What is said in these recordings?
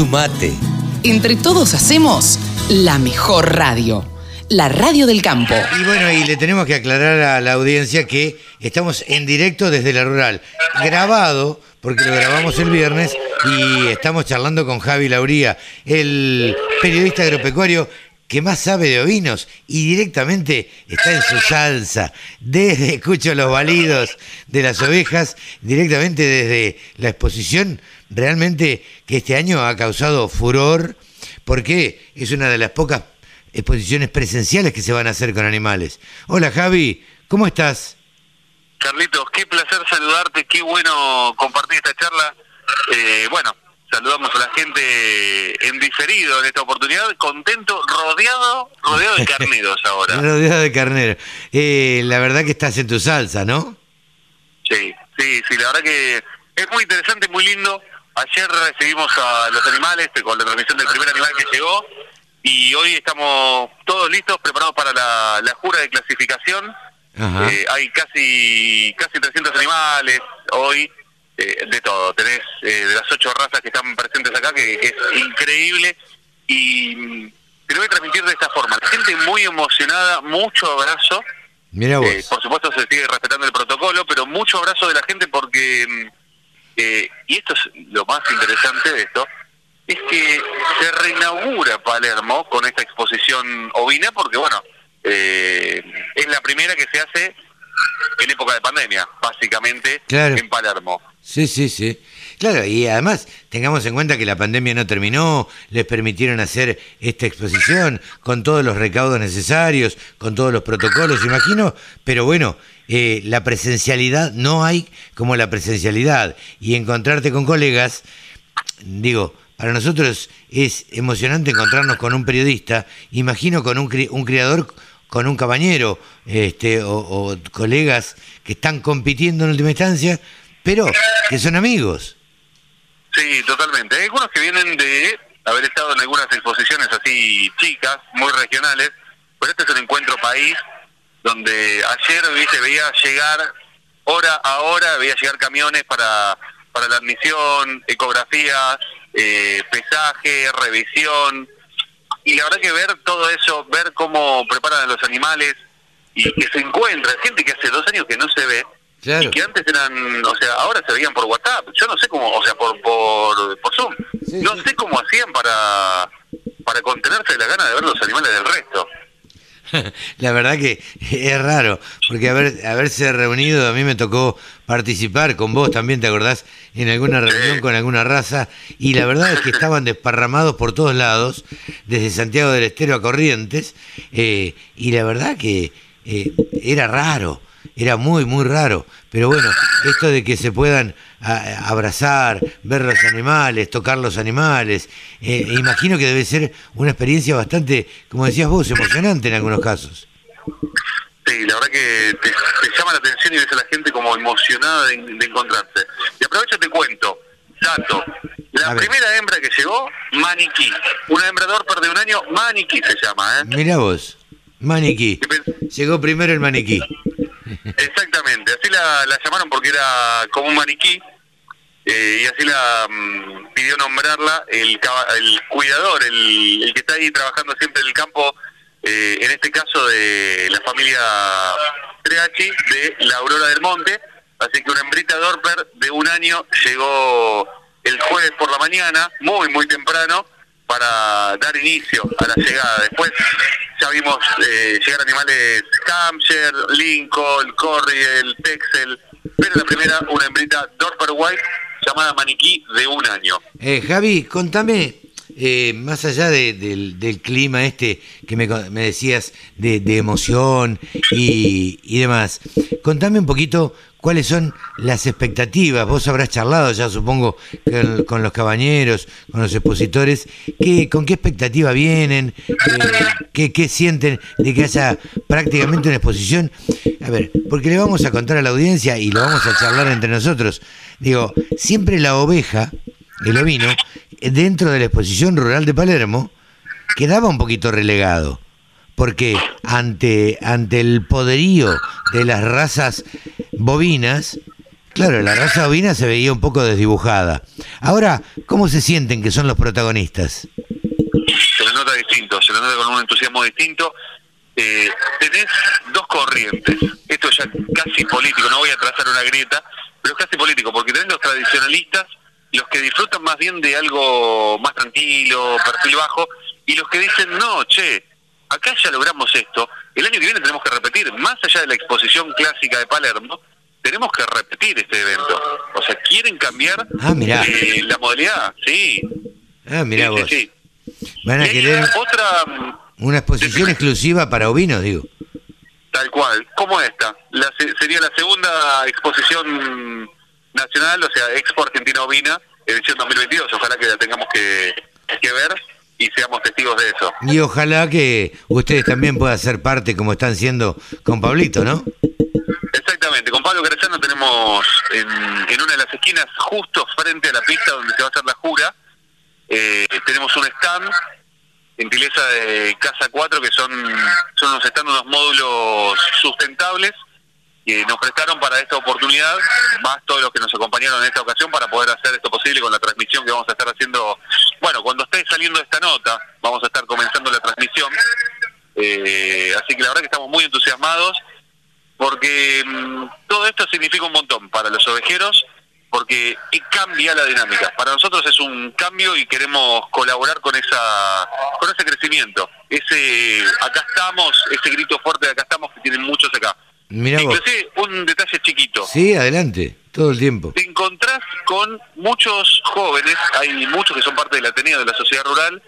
Sumate. Entre todos hacemos la mejor radio. La radio del campo. Y bueno, y le tenemos que aclarar a la audiencia que estamos en directo desde la rural, grabado, porque lo grabamos el viernes, y estamos charlando con Javi Lauría, el periodista agropecuario que más sabe de ovinos y directamente está en su salsa. Desde escucho los balidos de las ovejas, directamente desde la exposición, realmente que este año ha causado furor, porque es una de las pocas exposiciones presenciales que se van a hacer con animales. Hola Javi, ¿cómo estás? Carlitos, qué placer saludarte, qué bueno compartir esta charla. Eh, bueno, saludamos a la gente en diferido en esta oportunidad, contento, rodeado, rodeado de carneros ahora. rodeado de carneros. Eh, la verdad que estás en tu salsa, ¿no? Sí, sí, sí, la verdad que es muy interesante, muy lindo. Ayer recibimos a los animales con la transmisión del primer animal que llegó y hoy estamos todos listos, preparados para la, la jura de clasificación. Eh, hay casi casi 300 animales hoy, eh, de todo. Tenés eh, de las ocho razas que están presentes acá, que, es increíble. Y mm, te lo voy a transmitir de esta forma. La gente muy emocionada, mucho abrazo. Mira vos. por supuesto se sigue respetando el protocolo, pero mucho abrazo de la gente porque, mm, y esto es lo más interesante de esto, es que se reinaugura Palermo con esta exposición ovina porque, bueno, eh, es la primera que se hace en época de pandemia, básicamente, en Palermo. Sí, sí, sí. Claro, y además tengamos en cuenta que la pandemia no terminó, les permitieron hacer esta exposición con todos los recaudos necesarios, con todos los protocolos, imagino, pero bueno, eh, la presencialidad no hay como la presencialidad y encontrarte con colegas, digo, para nosotros es emocionante encontrarnos con un periodista, imagino con un, un criador, con un cabañero, este, o, colegas que están compitiendo en última instancia, pero que son amigos. Sí, totalmente. Hay algunos que vienen de haber estado en algunas exposiciones así chicas, muy regionales, pero este es un encuentro país donde ayer viste veía llegar hora a hora, veía llegar camiones para, para la admisión, ecografías, eh, pesaje, revisión. Y la verdad que ver todo eso, ver cómo preparan a los animales y que se encuentra gente que hace dos años que no se ve y que antes eran, o sea, ahora se veían por WhatsApp. Yo no sé cómo, o sea, por por, por Zoom. no sé cómo hacían para para contenerse de la gana de ver los animales del resto. La verdad que es raro, porque haber, haberse reunido, a mí me tocó participar con vos también, ¿te acordás? En alguna reunión con alguna raza, y la verdad es que estaban desparramados por todos lados, desde Santiago del Estero a Corrientes, eh, y la verdad que eh, era raro, era muy, muy raro, pero bueno, esto de que se puedan abrazar, ver los animales, tocar los animales. Eh, imagino que debe ser una experiencia bastante, como decías vos, emocionante en algunos casos. Sí, la verdad que te, llama la atención y ves a la gente como emocionada de, encontrarse. Y aprovecho te cuento, dato, la primera hembra que llegó, maniquí. Una hembra de de un año, maniquí se llama. ¿eh? Mira vos, maniquí. Llegó primero el maniquí. Exactamente, así la, la llamaron porque era como un maniquí eh, y así la mm, pidió nombrarla el, el cuidador, el, que está ahí trabajando siempre en el campo, eh, en este caso de la familia Treachi, de la Aurora del Monte. Así que una hembrita Dorper de un año llegó el jueves por la mañana, muy, muy temprano, para dar inicio a la llegada. Después ya vimos eh, llegar animales Hampshire, Lincoln, Corriel, Texel, pero la primera una hembrita Dorper White llamada Maniquí de un año. Eh, Javi, contame, eh, más allá del, clima este que me, decías de, emoción y, y, demás, contame un poquito cuáles son las expectativas. Vos habrás charlado ya, supongo, con, los cabañeros, con los expositores. ¿Qué, ¿Con qué expectativa vienen? Eh, ¿qué, sienten de que haya prácticamente una exposición? A ver, porque le vamos a contar a la audiencia y lo vamos a charlar entre nosotros. Digo, siempre la oveja, el ovino, dentro de la exposición rural de Palermo, quedaba un poquito relegado porque ante, ante el poderío de las razas bovinas, Claro, la raza ovina se veía un poco desdibujada. Ahora, ¿cómo se sienten que son los protagonistas? Se les nota distinto, se les nota con un entusiasmo distinto. Eh, tenés dos corrientes. Esto ya casi político, no voy a trazar una grieta, pero es casi político, porque tenés los tradicionalistas, los que disfrutan más bien de algo más tranquilo, perfil bajo, y los que dicen, no, che, acá ya logramos esto, el año que viene tenemos que repetir, más allá de la exposición clásica de Palermo, tenemos que repetir este evento. O sea, quieren cambiar Ah, eh, la modalidad, sí. Ah, mirá Sí, vos. sí. Van a querer otra, mm, una exposición exclusiva para ovinos, digo. tal cual, como esta. La, se- sería la segunda exposición nacional, o sea, Expo Argentina Ovina, edición 2022. Ojalá que la tengamos que, que ver y seamos testigos de eso. Y ojalá que ustedes también puedan ser parte como están siendo con Pablito, ¿no? Exactamente, con Pablo Crescano tenemos en, en una de las esquinas, justo frente a la pista donde se va a hacer la jura, eh, tenemos un stand, gentileza de Casa 4, que son, son unos stand, unos módulos sustentables que nos prestaron para esta oportunidad, más todos los que nos acompañaron en esta ocasión para poder hacer esto posible con la transmisión que vamos a estar haciendo. Bueno, cuando esté saliendo esta nota, vamos a estar comenzando la transmisión. Eh, así que la verdad que estamos muy entusiasmados porque mm, todo esto significa un montón para los ovejeros, porque cambia la dinámica. Para nosotros es un cambio y queremos colaborar con esa con ese crecimiento. Ese acá estamos, ese grito fuerte de acá estamos que tienen muchos acá. Mirá vos. Un detalle chiquito. Sí, adelante, todo el tiempo. Te encontrás con muchos jóvenes, hay muchos que son parte del Ateneo de la sociedad rural,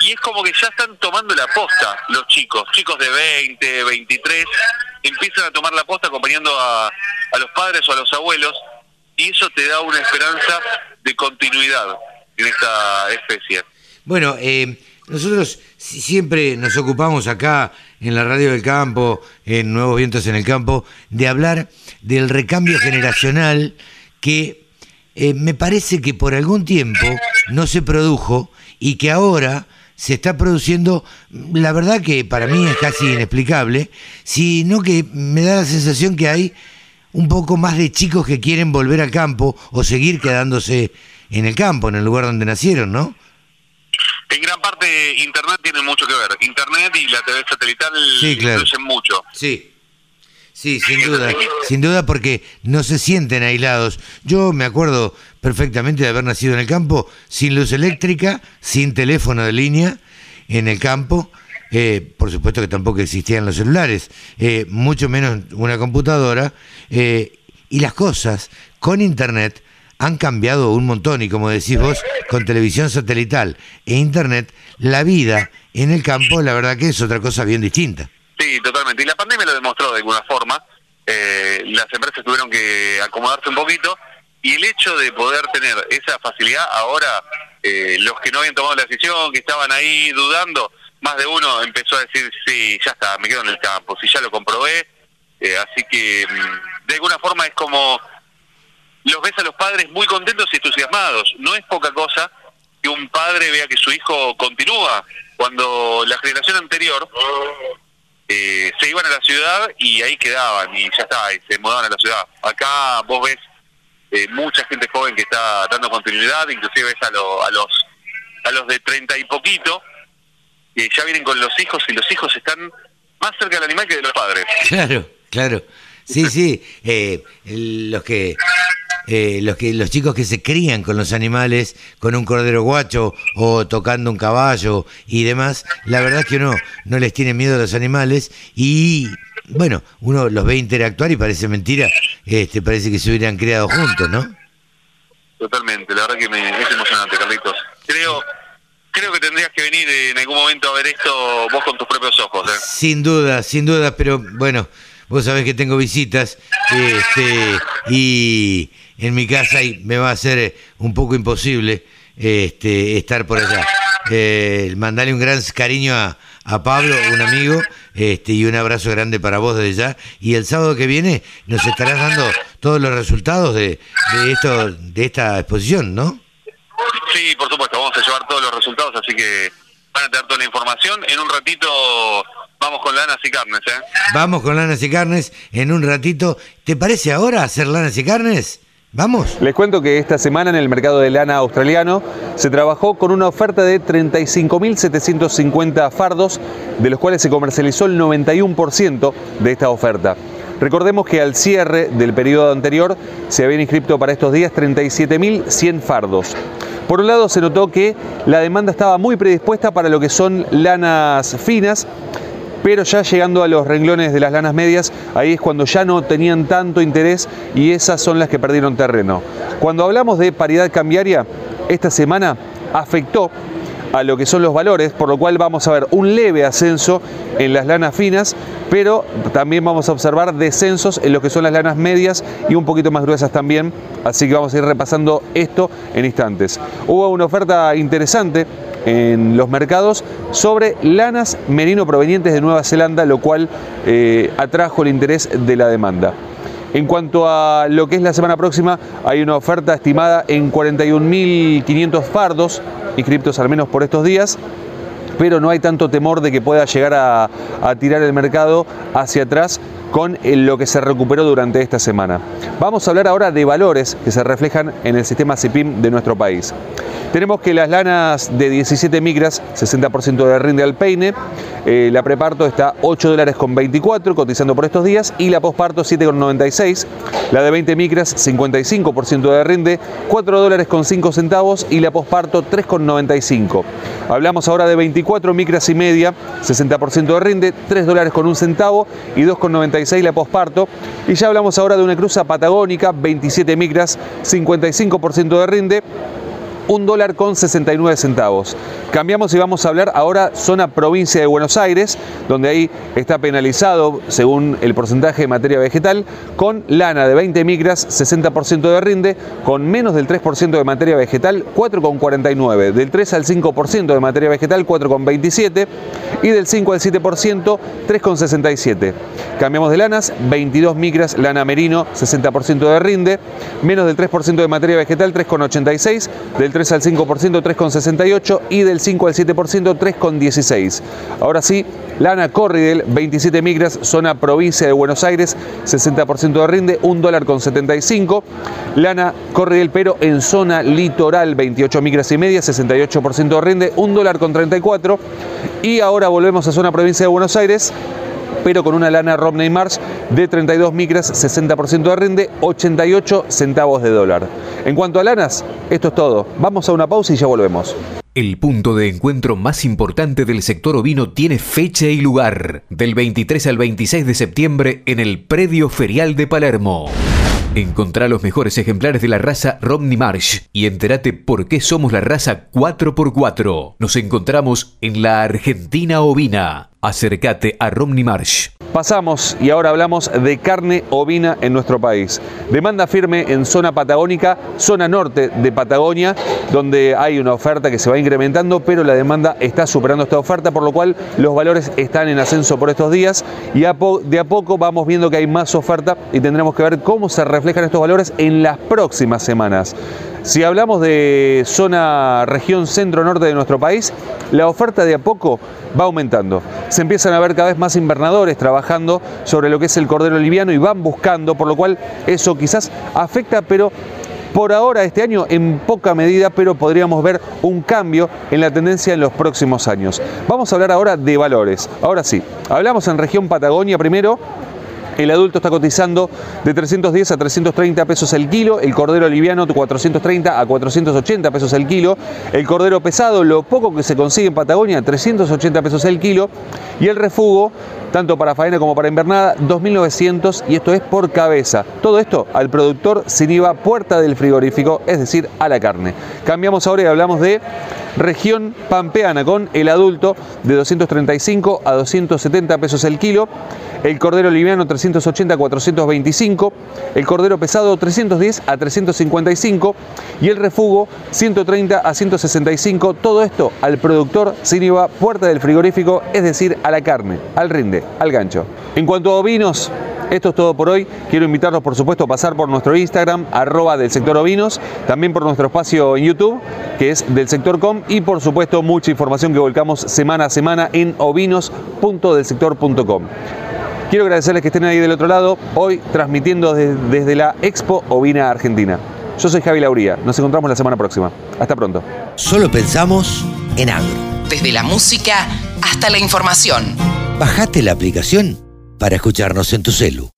y es como que ya están tomando la posta los chicos, chicos de 20, 23, empiezan a tomar la posta acompañando a, a los padres o a los abuelos, y eso te da una esperanza de continuidad en esta especie. Bueno, eh, nosotros si- siempre nos ocupamos acá en la Radio del Campo, en Nuevos Vientos en el Campo, de hablar del recambio generacional que eh, me parece que por algún tiempo no se produjo y que ahora se está produciendo, la verdad que para mí es casi inexplicable, sino que me da la sensación que hay un poco más de chicos que quieren volver al campo o seguir quedándose en el campo, en el lugar donde nacieron, ¿no? En gran parte Internet tiene mucho que ver, Internet y la TV satelital Sí, claro. influyen mucho. Sí. Sí, sin duda, sin duda porque no se sienten aislados. Yo me acuerdo perfectamente de haber nacido en el campo sin luz eléctrica, sin teléfono de línea en el campo. Eh, por supuesto que tampoco existían los celulares, eh, mucho menos una computadora. eh, y las cosas con internet han cambiado un montón y como decís vos, con televisión satelital e internet, la vida en el campo la verdad que es otra cosa bien distinta. Sí, totalmente. Y la pandemia lo demostró de alguna forma. Eh, las empresas tuvieron que acomodarse un poquito y el hecho de poder tener esa facilidad, ahora eh, los que no habían tomado la decisión, que estaban ahí dudando, más de uno empezó a decir, sí, ya está, me quedo en el campo, si ya lo comprobé. Eh, así que mm, de alguna forma es como los ves a los padres muy contentos y entusiasmados. No es poca cosa que un padre vea que su hijo continúa. Cuando la generación anterior eh, se iban a la ciudad y ahí quedaban y ya está, y se mudaban a la ciudad. Acá vos ves eh, mucha gente joven que está dando continuidad, inclusive ves a, lo- a los a los de treinta y poquito, que ya vienen con los hijos y los hijos están más cerca del animal que de los padres. Claro, claro. Sí, sí. eh, los que eh, los que los chicos que se crían con los animales, con un cordero guacho o tocando un caballo y demás, la verdad es que uno no les tiene miedo a los animales y bueno, uno los ve interactuar y parece mentira, este parece que se hubieran criado juntos, ¿no? Totalmente, la verdad que me, es emocionante, Carlitos. Creo creo que tendrías que venir en algún momento a ver esto vos con tus propios ojos. ¿eh? Sin duda, sin duda, pero bueno, vos sabés que tengo visitas este, y en mi casa y me va a ser un poco imposible este, estar por allá. Eh, mandale un gran cariño a, a Pablo, un amigo, este, y un abrazo grande para vos desde ya. Y el sábado que viene nos estarás dando todos los resultados de, de, esto, de esta exposición, ¿no? Sí, por supuesto, vamos a llevar todos los resultados, así que van a tener toda la información. En un ratito Vamos con lanas y carnes, ¿eh? Vamos con lanas y carnes en un ratito. ¿Te parece ahora hacer lanas y carnes? ¿Vamos? Les cuento que esta semana en el mercado de lana australiano se trabajó con una oferta de 35.750 fardos, de los cuales se comercializó el 91% de esta oferta. Recordemos que al cierre del periodo anterior se habían inscrito para estos días 37.100 fardos. Por un lado se notó que la demanda estaba muy predispuesta para lo que son lanas finas, pero ya llegando a los renglones de las lanas medias, ahí es cuando ya no tenían tanto interés y esas son las que perdieron terreno. Cuando hablamos de paridad cambiaria, esta semana afectó a lo que son los valores, por lo cual vamos a ver un leve ascenso en las lanas finas, pero también vamos a observar descensos en lo que son las lanas medias y un poquito más gruesas también, así que vamos a ir repasando esto en instantes. Hubo una oferta interesante en los mercados sobre lanas merino provenientes de Nueva Zelanda, lo cual eh, atrajo el interés de la demanda. En cuanto a lo que es la semana próxima, hay una oferta estimada en 41.500 fardos inscriptos al menos por estos días pero no hay tanto temor de que pueda llegar a, a, tirar el mercado hacia atrás con lo que se recuperó durante esta semana. Vamos a hablar ahora de valores que se reflejan en el sistema CIPIM de nuestro país. Tenemos que las lanas de 17 micras, 60% de rinde al peine, eh, la preparto está 8 dólares con 24 cotizando por estos días y la posparto 7,96. La de 20 micras, 55% de rinde, 4 dólares con 5 centavos y la posparto 3,95. Hablamos ahora de 24 micras y media, 60% de rinde, 3 dólares con 1 centavo y 2,96 la posparto. Y ya hablamos ahora de una cruza patagónica, 27 micras, 55% de rinde, un dólar con 69 centavos. Cambiamos y vamos a hablar ahora zona provincia de Buenos Aires, donde ahí está penalizado, según el porcentaje de materia vegetal, con lana de 20 micras, 60% de rinde, con menos del 3% de materia vegetal, 4,49, del 3 al 5% de materia vegetal, 4,27 y del 5 al 7%, 3,67. Cambiamos de lanas, 22 micras, lana merino, 60% de rinde, menos del 3% de materia vegetal, 3,86, del 3 al 5%, 3,68 y del 5 al 7%, 3,16. Ahora sí, lana Corridel, 27 micras, zona provincia de Buenos Aires, 60% de rinde, 1 dólar con 75. Lana Corridel, pero en zona litoral, 28 micras y media, 68% de rinde, 1 dólar con 34. Y ahora volvemos a zona provincia de Buenos Aires, pero con una lana Romney Marsh de 32 micras, 60% de rinde, 88 centavos de dólar. En cuanto a lanas, esto es todo. Vamos a una pausa y ya volvemos. El punto de encuentro más importante del sector ovino tiene fecha y lugar, del 23 al 26 de septiembre en el Predio Ferial de Palermo. Encontrá los mejores ejemplares de la raza Romney Marsh y entérate por qué somos la raza 4x4. Nos encontramos en la Argentina ovina. Acércate a Romney Marsh. Pasamos y ahora hablamos de carne ovina en nuestro país. Demanda firme en zona patagónica, zona norte de Patagonia, donde hay una oferta que se va incrementando, pero la demanda está superando esta oferta, por lo cual los valores están en ascenso por estos días y de a poco vamos viendo que hay más oferta y tendremos que ver cómo se reflejan estos valores en las próximas semanas. Si hablamos de zona región centro-norte de nuestro país, la oferta de a poco va aumentando. Se empiezan a ver cada vez más invernadores trabajando sobre lo que es el cordero liviano y van buscando, por lo cual eso quizás afecta, pero por ahora este año en poca medida, pero podríamos ver un cambio en la tendencia en los próximos años. Vamos a hablar ahora de valores. Ahora sí, hablamos en región Patagonia primero. El adulto está cotizando de 310 a 330 pesos el kilo, el cordero liviano de 430 a 480 pesos el kilo, el cordero pesado, lo poco que se consigue en Patagonia, 380 pesos el kilo, y el refugo, tanto para faena como para invernada, 2.900 y esto es por cabeza. Todo esto al productor sin IVA puerta del frigorífico, es decir, a la carne. Cambiamos ahora y hablamos de región pampeana con el adulto de 235 a 270 pesos el kilo, el cordero liviano 380 a 425, el cordero pesado 310 a 355 y el refugo 130 a 165, todo esto al productor sin IVA puerta del frigorífico, es decir, a la carne, al rinde, al gancho. En cuanto a ovinos, esto es todo por hoy. Quiero invitarlos, por supuesto, a pasar por nuestro Instagram, arroba del sector ovinos, también por nuestro espacio en YouTube, que es del sector com, y por supuesto mucha información que volcamos semana a semana en ovinos.delsector.com. Quiero agradecerles que estén ahí del otro lado, hoy transmitiendo desde la Expo Ovina Argentina. Yo soy Javi Lauría, nos encontramos la semana próxima. Hasta pronto. Solo pensamos en agro. Desde la música hasta la información. Bajate la aplicación para escucharnos en tu celu.